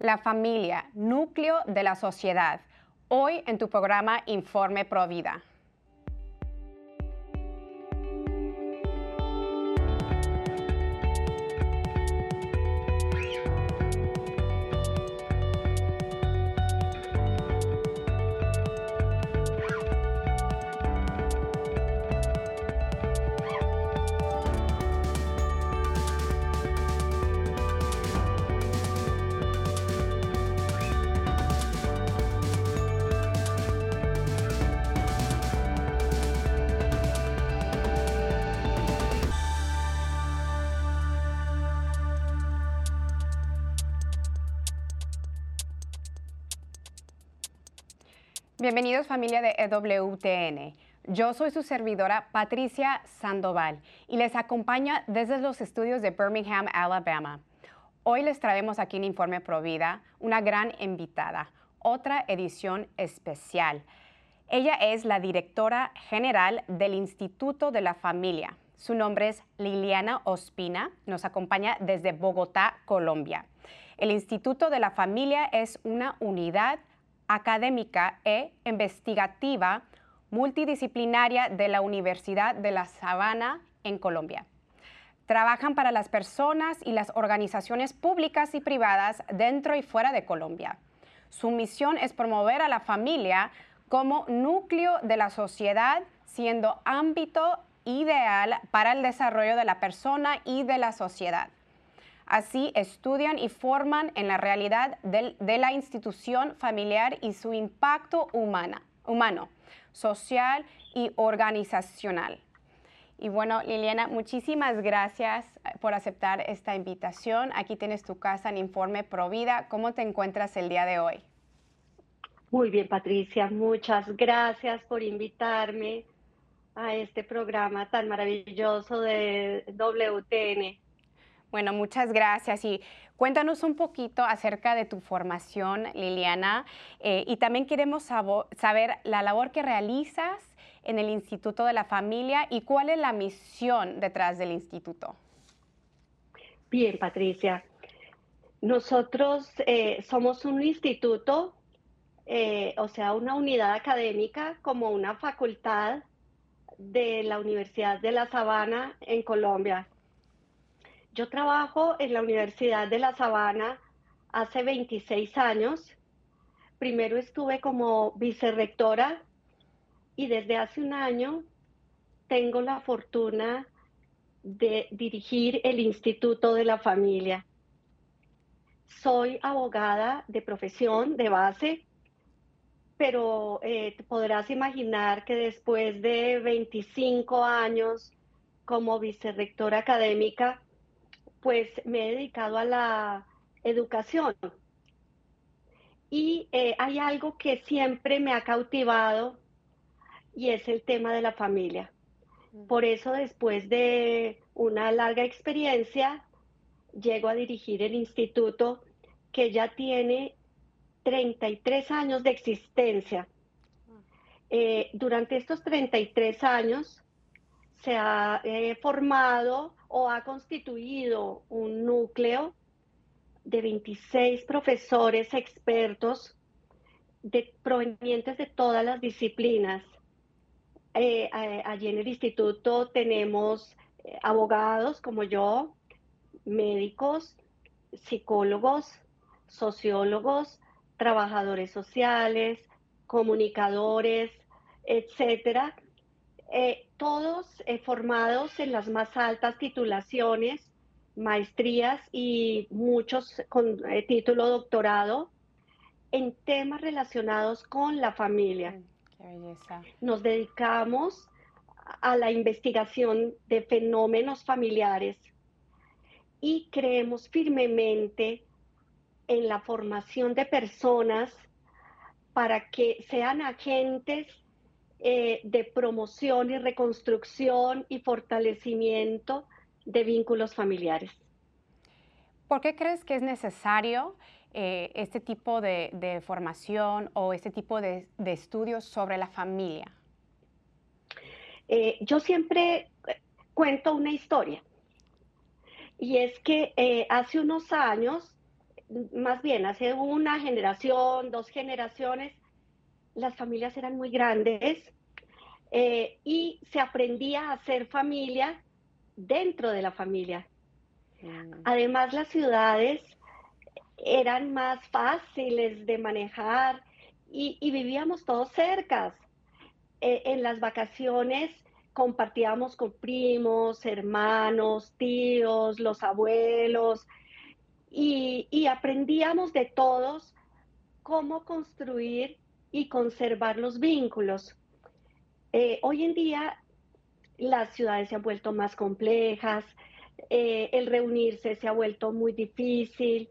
La familia, núcleo de la sociedad. Hoy en tu programa Informe Provida. Bienvenidos familia de EWTN. Yo soy su servidora Patricia Sandoval y les acompaña desde los estudios de Birmingham, Alabama. Hoy les traemos aquí en Informe Provida una gran invitada, otra edición especial. Ella es la directora general del Instituto de la Familia. Su nombre es Liliana Ospina, nos acompaña desde Bogotá, Colombia. El Instituto de la Familia es una unidad académica e investigativa multidisciplinaria de la Universidad de La Sabana en Colombia. Trabajan para las personas y las organizaciones públicas y privadas dentro y fuera de Colombia. Su misión es promover a la familia como núcleo de la sociedad, siendo ámbito ideal para el desarrollo de la persona y de la sociedad. Así estudian y forman en la realidad de la institución familiar y su impacto humano, social y organizacional. Y bueno, Liliana, muchísimas gracias eh, por aceptar esta invitación. Aquí tienes tu casa en Informe Provida. ¿Cómo te encuentras el día de hoy? Muy bien, Patricia. Muchas gracias por invitarme a este programa tan maravilloso de WTN. Bueno, muchas gracias y cuéntanos un poquito acerca de tu formación, Liliana, eh, y también queremos saber la labor que realizas en el Instituto de la Familia y cuál es la misión detrás del instituto. Bien, Patricia. Nosotros eh, somos un instituto, eh, o sea, una unidad académica como una facultad de la Universidad de La Sabana en Colombia. Yo trabajo en la Universidad de La Sabana hace 26 años. Primero estuve como vicerrectora y desde hace un año tengo la fortuna de dirigir el Instituto de la Familia. Soy abogada de profesión, de base, pero eh, podrás imaginar que después de 25 años como vicerrectora académica, pues me he dedicado a la educación. Y eh, hay algo que siempre me ha cautivado y es el tema de la familia. Mm. Por eso después de una larga experiencia, llego a dirigir el instituto que ya tiene 33 años de existencia. Mm. Eh, durante estos 33 años se ha eh, formado o ha constituido un núcleo de 26 profesores expertos de, provenientes de todas las disciplinas. Eh, allí en el instituto tenemos eh, abogados como yo, médicos, psicólogos, sociólogos, trabajadores sociales, comunicadores, etcétera, eh, todos eh, formados en las más altas titulaciones, maestrías y muchos con eh, título doctorado en temas relacionados con la familia. Nos dedicamos a la investigación de fenómenos familiares y creemos firmemente en la formación de personas para que sean agentes eh, de promoción y reconstrucción y fortalecimiento de vínculos familiares. ¿Por qué crees que es necesario eh, este tipo de, formación o este tipo de, estudios sobre la familia? Eh, yo siempre cuento una historia y es que hace unos años más bien hace una generación, dos generaciones, las familias eran muy grandes eh, y se aprendía a hacer familia dentro de la familia. Mm. Además, las ciudades eran más fáciles de manejar y, vivíamos todos cercas. Eh, en las vacaciones compartíamos con primos, hermanos, tíos, los abuelos y, y aprendíamos de todos cómo construir y conservar los vínculos. Eh, hoy en día las ciudades se han vuelto más complejas, eh, el reunirse se ha vuelto muy difícil,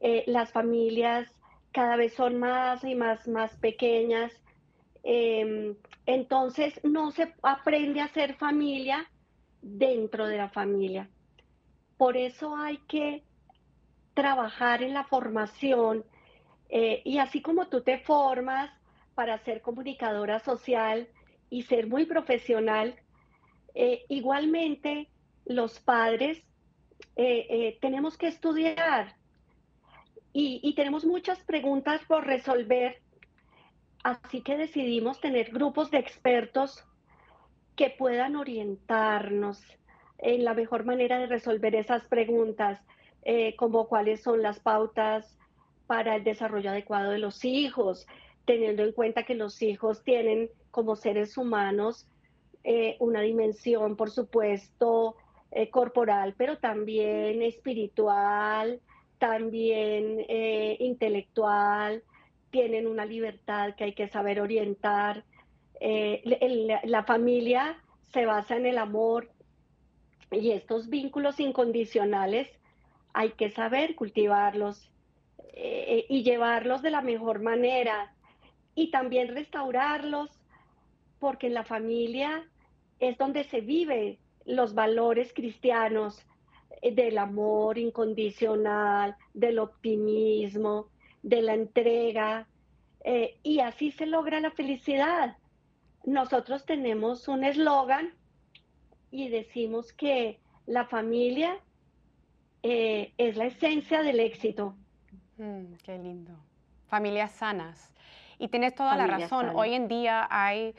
eh, las familias cada vez son más y más, más pequeñas. Em, entonces no se aprende a hacer familia dentro de la familia. Por eso hay que trabajar en la formación y así como tú te formas para ser comunicadora social, y ser muy profesional. Eh, igualmente, los padres eh, eh, tenemos que estudiar y tenemos muchas preguntas por resolver, así que decidimos tener grupos de expertos que puedan orientarnos en la mejor manera de resolver esas preguntas, como cuáles son las pautas para el desarrollo adecuado de los hijos, teniendo en cuenta que los hijos tienen como seres humanos eh, una dimensión, por supuesto, eh, corporal, pero también espiritual, también eh, intelectual, tienen una libertad que hay que saber orientar. la familia se basa en el amor y estos vínculos incondicionales hay que saber cultivarlos y llevarlos de la mejor manera y también restaurarlos porque en la familia es donde se vive los valores cristianos eh, del amor incondicional, del optimismo, de la entrega, eh, y así se logra la felicidad. Nosotros tenemos un eslogan y decimos que la familia eh, es la esencia del éxito. Mm, qué lindo. Familias sanas. Y tienes toda la razón. Hoy en día hay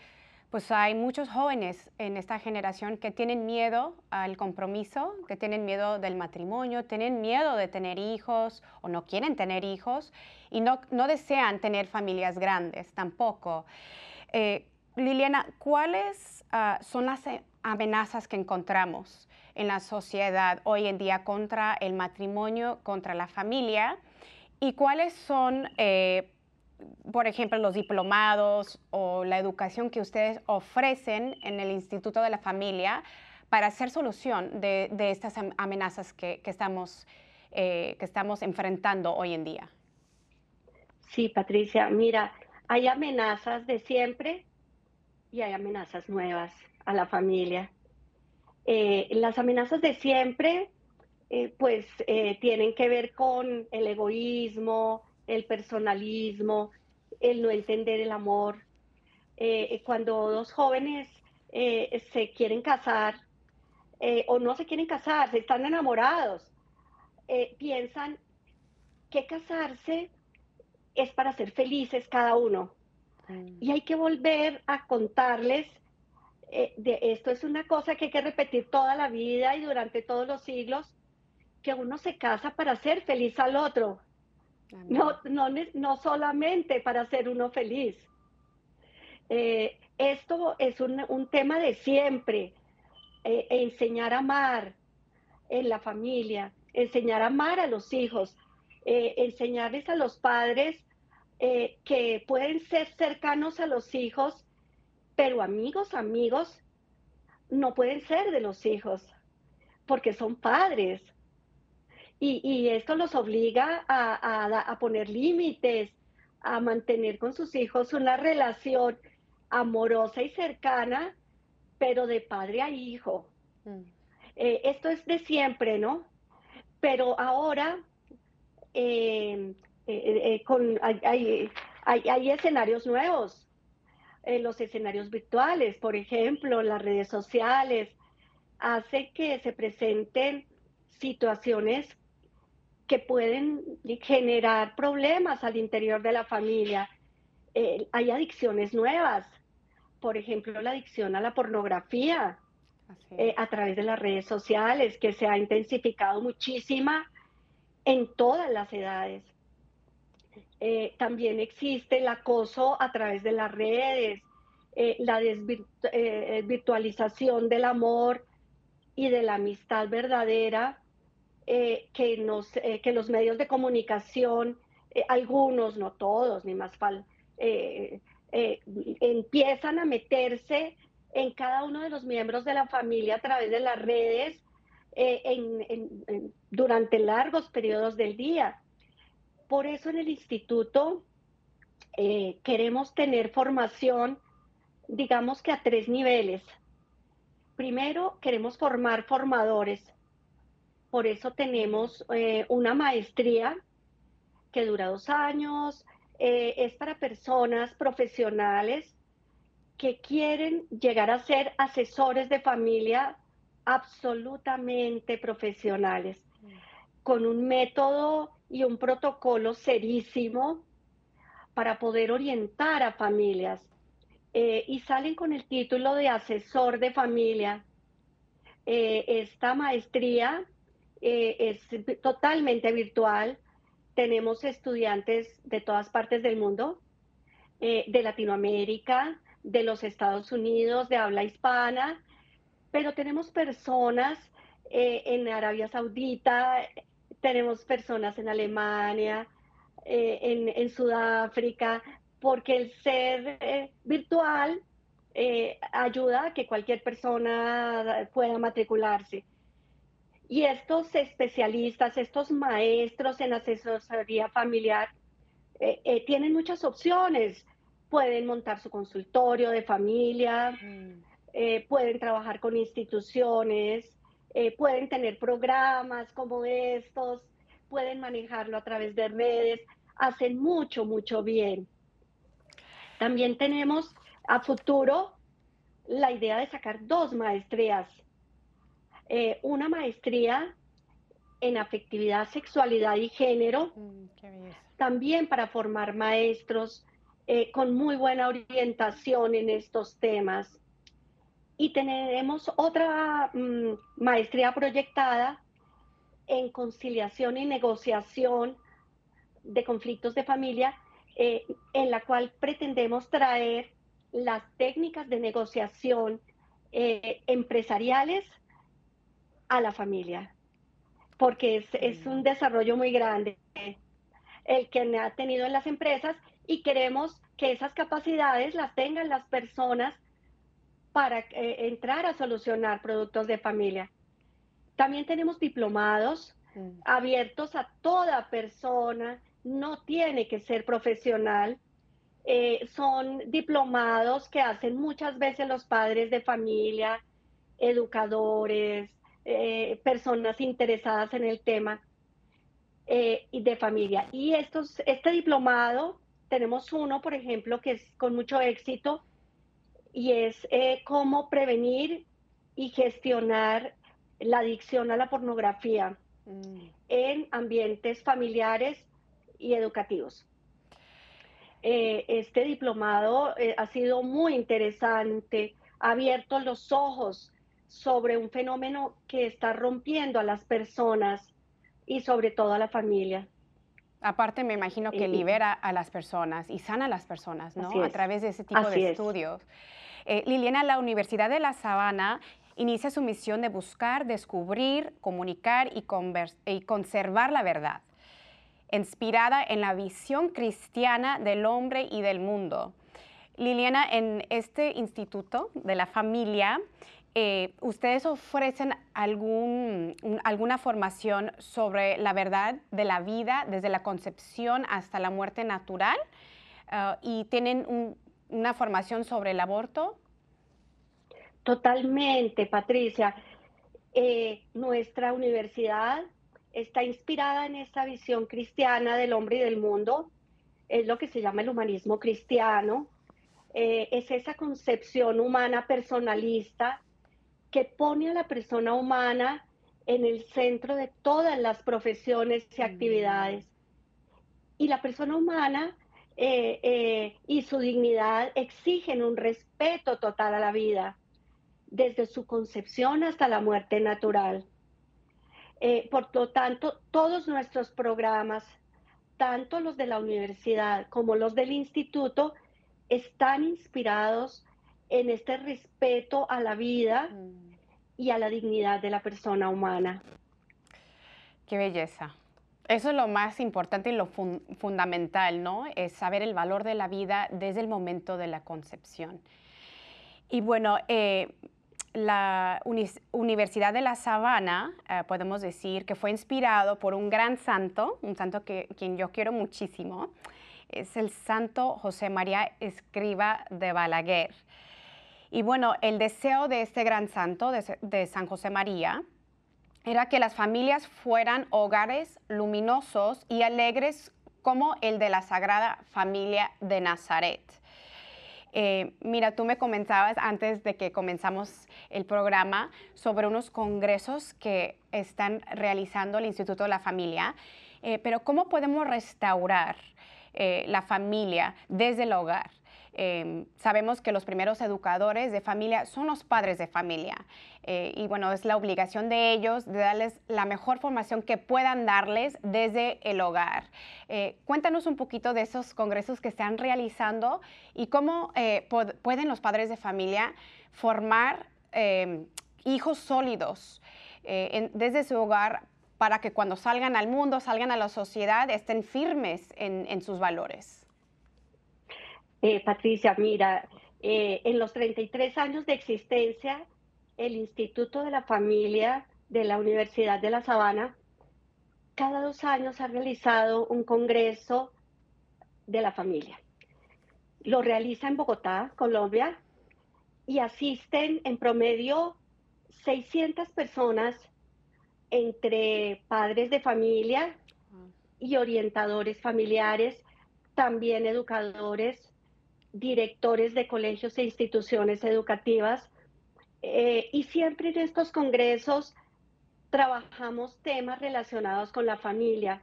pues hay muchos jóvenes en esta generación que tienen miedo al compromiso, que tienen miedo del matrimonio, tienen miedo de tener hijos o no quieren tener hijos y no, no desean tener familias grandes tampoco. Eh, Liliana, ¿cuáles ah, son las amenazas que encontramos en la sociedad hoy en día contra el matrimonio, contra la familia? ¿Y cuáles son... Eh, por ejemplo, los diplomados o la educación que ustedes ofrecen en el Instituto de la Familia para hacer solución de, estas amenazas que, estamos, eh, que estamos enfrentando hoy en día? Sí, Patricia, mira, hay amenazas de siempre y hay amenazas nuevas a la familia. Eh, las amenazas de siempre, eh, pues, tienen que ver con el egoísmo, el personalismo, el no entender el amor. Eh, cuando dos jóvenes eh, se quieren casar eh, o no se quieren casar, se están enamorados, piensan que casarse es para ser felices cada uno. Mm. Y hay que volver a contarles de esto es una cosa que hay que repetir toda la vida y durante todos los siglos, que uno se casa para ser feliz al otro, no, no, no solamente para ser uno feliz. Eh, esto es un, tema de siempre, eh, enseñar a amar en la familia, enseñar a amar a los hijos, eh, enseñarles a los padres que pueden ser cercanos a los hijos, pero amigos, amigos, no pueden ser de los hijos, porque son padres, y, esto los obliga a, poner límites, a mantener con sus hijos una relación amorosa y cercana, pero de padre a hijo. Mm. Eh, esto es de siempre, ¿no? Pero ahora eh, eh, con, hay, hay, escenarios nuevos, los escenarios virtuales, por ejemplo, las redes sociales, hace que se presenten situaciones que pueden generar problemas al interior de la familia. Eh, hay adicciones nuevas, por ejemplo, la adicción a la pornografía eh, a través de las redes sociales, que se ha intensificado muchísima en todas las edades. Eh, también existe el acoso a través de las redes, la desvirtualización del amor y de la amistad verdadera que, nos, que los medios de comunicación, algunos, no todos, ni más eh, eh, empiezan a meterse en cada uno de los miembros de la familia a través de las redes eh, durante largos periodos del día. Por eso en el instituto queremos tener formación, digamos que a tres niveles. Primero, queremos formar formadores. Por eso tenemos una maestría que dura dos años, eh, es para personas profesionales que quieren llegar a ser asesores de familia absolutamente profesionales, con un método y un protocolo serísimo para poder orientar a familias. Eh, y salen con el título de asesor de familia. Eh, esta maestría es totalmente virtual, tenemos estudiantes de todas partes del mundo, eh, de Latinoamérica, de los Estados Unidos, de habla hispana, pero tenemos personas eh, en Arabia Saudita, tenemos personas en Alemania, eh, en, Sudáfrica, porque el ser virtual ayuda a que cualquier persona pueda matricularse. Y estos especialistas, estos maestros en asesoría familiar, eh, eh, tienen muchas opciones. Pueden montar su consultorio de familia, mm. eh, pueden trabajar con instituciones, pueden tener programas como estos, pueden manejarlo a través de redes, hacen mucho, mucho bien. También tenemos a futuro la idea de sacar dos maestrías eh, una maestría en afectividad, sexualidad y género, mm, también para formar maestros eh, con muy buena orientación en estos temas. Y tenemos otra mm, maestría proyectada en conciliación y negociación de conflictos de familia, eh, en la cual pretendemos traer las técnicas de negociación empresariales a la familia, porque es, un desarrollo muy grande el que ha tenido en las empresas y queremos que esas capacidades las tengan las personas para eh, entrar a solucionar productos de familia. También tenemos diplomados mm. abiertos a toda persona, no tiene que ser profesional. Eh, son diplomados que hacen muchas veces los padres de familia, educadores, eh, personas interesadas en el tema eh, de familia. Y estos, este diplomado, tenemos uno, por ejemplo, que es con mucho éxito y es eh, cómo prevenir y gestionar la adicción a la pornografía mm. en ambientes familiares y educativos. este diplomado ha sido muy interesante, ha abierto los ojos sobre un fenómeno que está rompiendo a las personas y sobre todo a la familia. Aparte, me imagino que libera a las personas y sana a las personas, ¿no? A través de ese tipo de estudios. Eh, Liliana, la Universidad de La Sabana inicia su misión de buscar, descubrir, comunicar y, y conservar la verdad, inspirada en la visión cristiana del hombre y del mundo. Liliana, en este instituto de la familia, eh, ¿ustedes ofrecen algún, alguna formación sobre la verdad de la vida desde la concepción hasta la muerte natural? Ah, ¿Y tienen una formación sobre el aborto? Totalmente, Patricia. Eh, nuestra universidad está inspirada en esta visión cristiana del hombre y del mundo. Es lo que se llama el humanismo cristiano. Eh, es esa concepción humana personalista que pone a la persona humana en el centro de todas las profesiones y actividades. Y la persona humana eh, eh, y su dignidad exigen un respeto total a la vida, desde su concepción hasta la muerte natural. Eh, por lo tanto, todos nuestros programas, tanto los de la universidad como los del instituto, están inspirados en este respeto a la vida y a la dignidad de la persona humana. Qué belleza. Eso es lo más importante y lo fundamental, ¿no? Es saber el valor de la vida desde el momento de la concepción. Y bueno, eh, la Universidad de la Sabana, eh, podemos decir que fue inspirado por un gran santo, un santo que quien yo quiero muchísimo, es el santo José María Escriba de Balaguer. Y bueno, el deseo de este gran santo, de, San José María, era que las familias fueran hogares luminosos y alegres como el de la Sagrada Familia de Nazaret. Eh, mira, tú me comentabas antes de que comenzamos el programa sobre unos congresos que están realizando el Instituto de la Familia, eh, pero ¿cómo podemos restaurar eh, la familia desde el hogar? Em, sabemos que los primeros educadores de familia son los padres de familia eh, y bueno, es la obligación de ellos de darles la mejor formación que puedan darles desde el hogar. Eh, cuéntanos un poquito de esos congresos que están realizando y cómo eh, pueden los padres de familia formar em, hijos sólidos desde su hogar para que cuando salgan al mundo, salgan a la sociedad, estén firmes en sus valores. Eh, Patricia, mira, eh, en los 33 años de existencia, el Instituto de la Familia de la Universidad de La Sabana, cada dos años ha realizado un congreso de la familia. Lo realiza en Bogotá, Colombia, y asisten en promedio 600 personas entre padres de familia y orientadores familiares, también educadores, directores de colegios e instituciones educativas. Eh, y siempre en estos congresos trabajamos temas relacionados con la familia.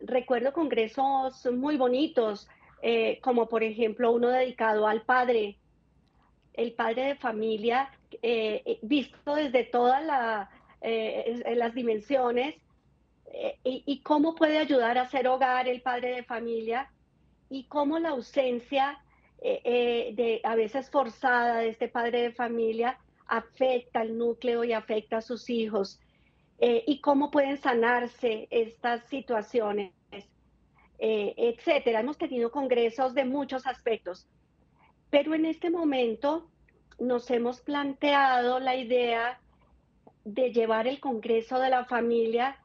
Recuerdo congresos muy bonitos, eh, como por ejemplo uno dedicado al padre, el padre de familia, eh, visto desde todas las dimensiones, y, y, cómo puede ayudar a ser hogar el padre de familia, y cómo la ausencia eh, eh, de, a veces forzada de este padre de familia afecta al núcleo y afecta a sus hijos. Eh, y cómo pueden sanarse estas situaciones, etcétera. Hemos tenido congresos de muchos aspectos, pero en este momento nos hemos planteado la idea de llevar el Congreso de la Familia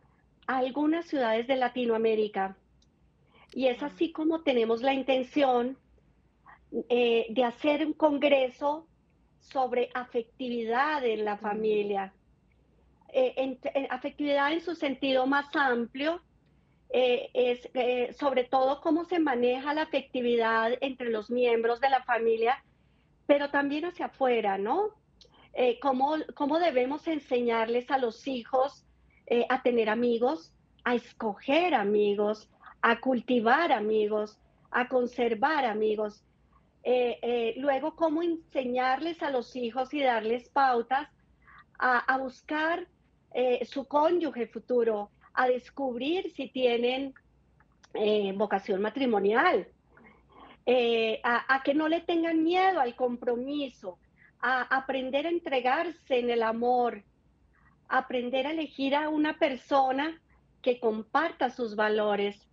a algunas ciudades de Latinoamérica. Y es así como tenemos la intención eh, de hacer un congreso sobre afectividad en la familia. Eh, afectividad en su sentido más amplio eh, es sobre todo cómo se maneja la afectividad entre los miembros de la familia, pero también hacia afuera, ¿no? Cómo, cómo, debemos enseñarles a los hijos a tener amigos, a escoger amigos, a cultivar amigos, a conservar amigos. Eh, eh, luego, cómo enseñarles a los hijos y darles pautas a, buscar eh, su cónyuge futuro, a descubrir si tienen vocación matrimonial, a, a, que no le tengan miedo al compromiso, a aprender a entregarse en el amor, aprender a elegir a una persona que comparta sus valores.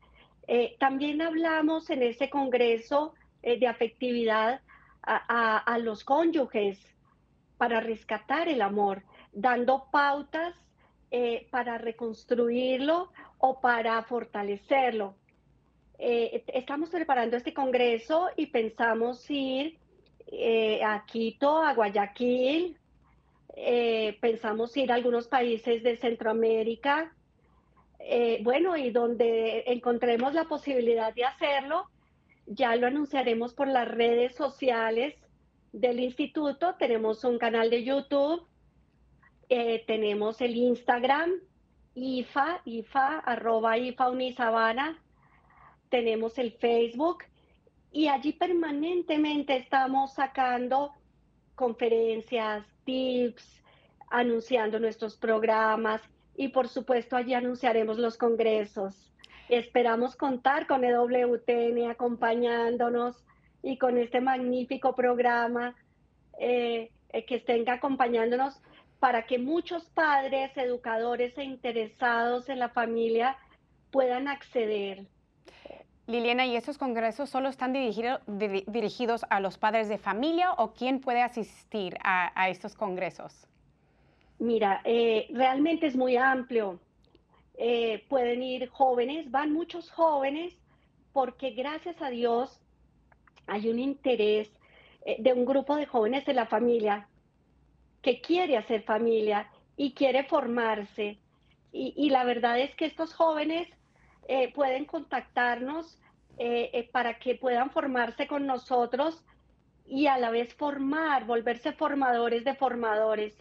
también hablamos en ese congreso eh, de afectividad a, los cónyuges para rescatar el amor, dando pautas eh, para reconstruirlo o para fortalecerlo. Eh, estamos preparando este congreso y pensamos ir a Quito, a Guayaquil, pensamos ir a algunos países de Centroamérica, bueno, y donde encontremos la posibilidad de hacerlo, ya lo anunciaremos por las redes sociales del instituto. Tenemos un canal de YouTube Eh, tenemos el Instagram, IFA, IFA, arroba IFA. Tenemos el Facebook y allí permanentemente estamos sacando conferencias, tips, anunciando nuestros programas y por supuesto allí anunciaremos los congresos. Esperamos contar con EWTN acompañándonos y con este magnífico programa eh, eh, que estén acompañándonos para que muchos padres, educadores e interesados en la familia puedan acceder. Liliana, ¿y estos congresos solo están dirigidos a los padres de familia o quién puede asistir a, estos congresos? Mira, eh, realmente es muy amplio. Eh, pueden ir jóvenes, van muchos jóvenes, porque gracias a Dios hay un interés eh, de un grupo de jóvenes de la familia que quiere hacer familia y quiere formarse. Y, la verdad es que estos jóvenes eh, pueden contactarnos para que puedan formarse con nosotros y a la vez formar, volverse formadores de formadores.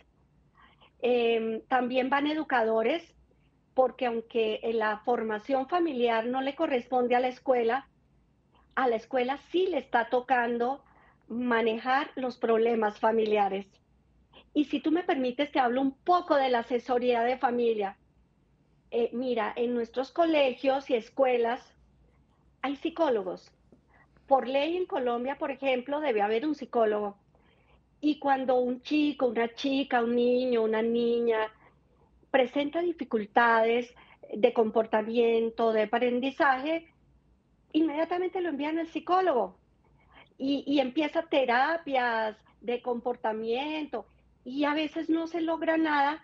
Em, también van educadores, porque aunque la formación familiar no le corresponde a la escuela, a la escuela sí le está tocando manejar los problemas familiares. Y si tú me permites, te hablo un poco de la asesoría de familia. Eh, mira, en nuestros colegios y escuelas hay psicólogos. Por ley en Colombia, por ejemplo, debe haber un psicólogo. Y cuando un chico, una chica, un niño, una niña presenta dificultades de comportamiento, de aprendizaje, inmediatamente lo envían al psicólogo y, y empieza terapias de comportamiento y a veces no se logra nada.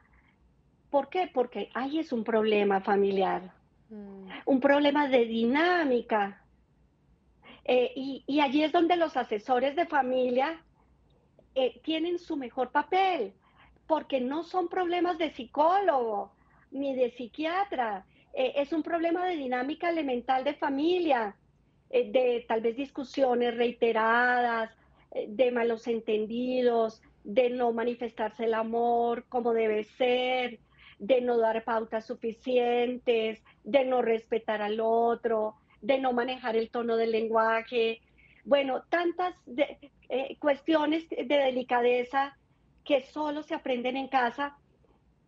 ¿Por qué? Porque ahí es un problema familiar, mm. un problema de dinámica. Eh, y, allí es donde los asesores de familia eh, tienen su mejor papel, porque no son problemas de psicólogo ni de psiquiatra, eh, es un problema de dinámica elemental de familia, de tal vez discusiones reiteradas, de malos entendidos, de no manifestarse el amor como debe ser, de no dar pautas suficientes, de no respetar al otro, de no manejar el tono del lenguaje. Bueno, tantas eh, cuestiones de delicadeza que solo se aprenden en casa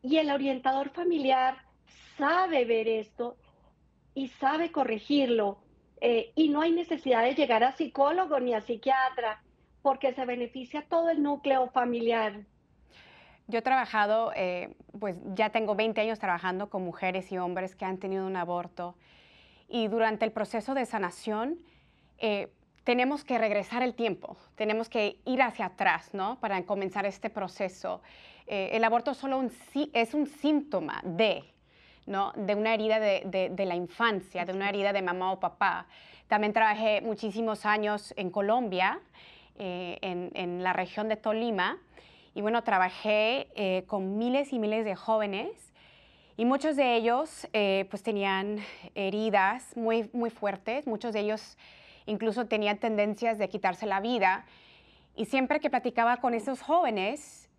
y el orientador familiar sabe ver esto y sabe corregirlo. Eh, y no hay necesidad de llegar a psicólogo ni a psiquiatra porque se beneficia todo el núcleo familiar. Yo he trabajado, eh, pues ya tengo 20 años trabajando con mujeres y hombres que han tenido un aborto y durante el proceso de sanación eh, tenemos que regresar el tiempo, tenemos que ir hacia atrás, ¿no? Para comenzar este proceso. Eh, el aborto solo un, es un síntoma de, ¿no? De una herida de, de la infancia, de una herida de mamá o papá. También trabajé muchísimos años en Colombia eh, en, la región de Tolima. Y bueno, trabajé eh, con miles y miles de jóvenes y muchos de ellos eh, pues tenían heridas muy, muy fuertes, muchos de ellos incluso tenían tendencias de quitarse la vida. Y siempre que platicaba con esos jóvenes,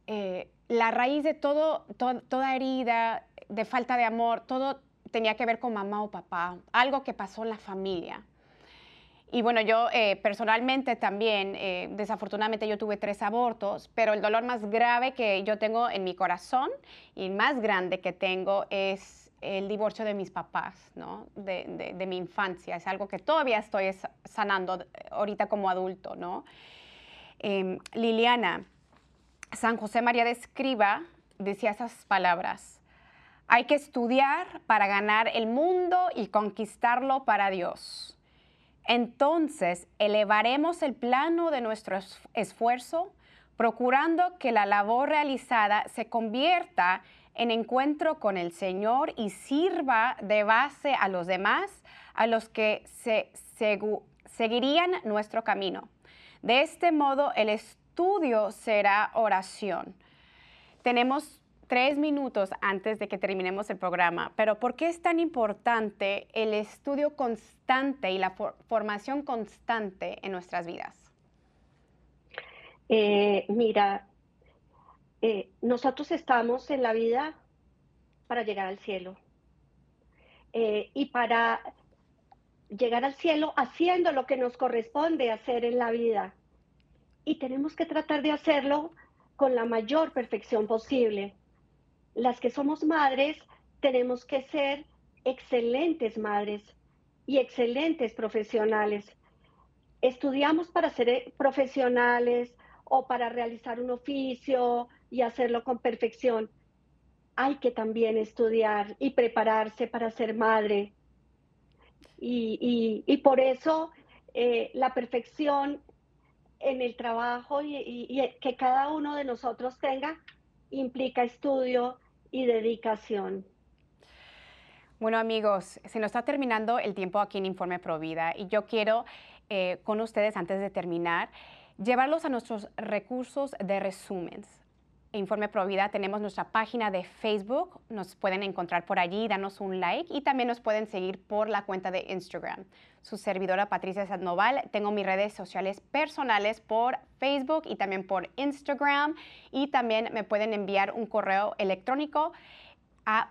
la raíz de todo, toda herida, de falta de amor, todo tenía que ver con mamá o papá, algo que pasó en la familia. Y bueno, yo eh, personalmente también, eh, desafortunadamente yo tuve tres abortos, pero el dolor más grave que yo tengo en mi corazón y más grande que tengo es el divorcio de mis papás, ¿no? De, de, mi infancia. Es algo que todavía estoy sanando ahorita como adulto, ¿no? Em, Liliana, San José María de Escriba decía esas palabras. Hay que estudiar para ganar el mundo y conquistarlo para Dios entonces elevaremos el plano de nuestro esfuerzo, procurando que la labor realizada se convierta en encuentro con el Señor y sirva de base a los demás, a los que se, seguirían nuestro camino. De este modo, el estudio será oración. Tenemos tres minutos antes de que terminemos el programa, pero ¿por qué es tan importante el estudio constante y la formación constante en nuestras vidas? Eh, mira, eh, nosotros estamos en la vida para llegar al cielo. Eh, y para llegar al cielo haciendo lo que nos corresponde hacer en la vida. Y tenemos que tratar de hacerlo con la mayor perfección posible. Las que somos madres tenemos que ser excelentes madres y excelentes profesionales. Estudiamos para ser profesionales o para realizar un oficio y hacerlo con perfección. Hay que también estudiar y prepararse para ser madre. Y, por eso eh, la perfección en el trabajo y, que cada uno de nosotros tenga implica estudio y dedicación. Bueno amigos, se nos está terminando el tiempo aquí en Informe Provida y yo quiero eh, con ustedes antes de terminar llevarlos a nuestros recursos de resúmenes. Informe Provida tenemos nuestra página de Facebook, nos pueden encontrar por allí, danos un like y también nos pueden seguir por la cuenta de Instagram. Su servidora Patricia Sandoval, tengo mis redes sociales personales por Facebook y también por Instagram y también me pueden enviar un correo electrónico a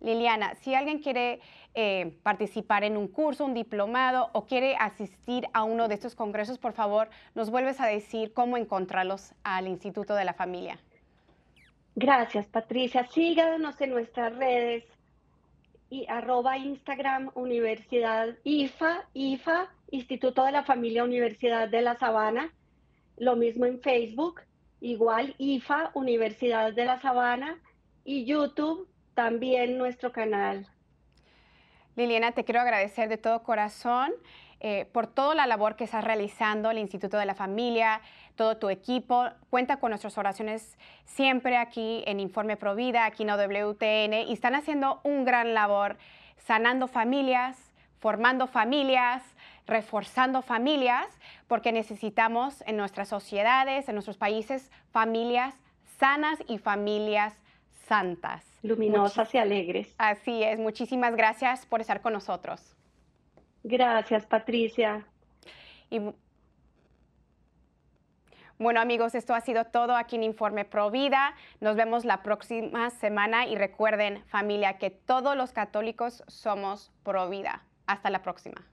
Liliana, si alguien quiere eh, participar en un curso, un diplomado o quiere asistir a uno de estos congresos, por favor, nos vuelves a decir cómo encontrarlos al Instituto de la Familia. Gracias, Patricia. Síganos en nuestras redes y arroba Instagram Universidad IFA, IFA, Instituto de la Familia Universidad de La Sabana. Lo mismo en Facebook, igual IFA, Universidad de La Sabana. Y YouTube, también nuestro canal. Liliana, te quiero agradecer de todo corazón eh, por toda la labor que estás realizando, el Instituto de la Familia, todo tu equipo. Cuenta con nuestras oraciones siempre aquí en Informe Provida, aquí en WTN, y están haciendo un gran labor sanando familias, formando familias, reforzando familias, porque necesitamos en nuestras sociedades, en nuestros países, familias sanas y familias santas. Luminosas y alegres. Así es. Muchísimas gracias por estar con nosotros. Gracias, Patricia. Y bueno amigos, esto ha sido todo aquí en Informe Pro Vida. Nos vemos la próxima semana y recuerden familia que todos los católicos somos pro vida. Hasta la próxima.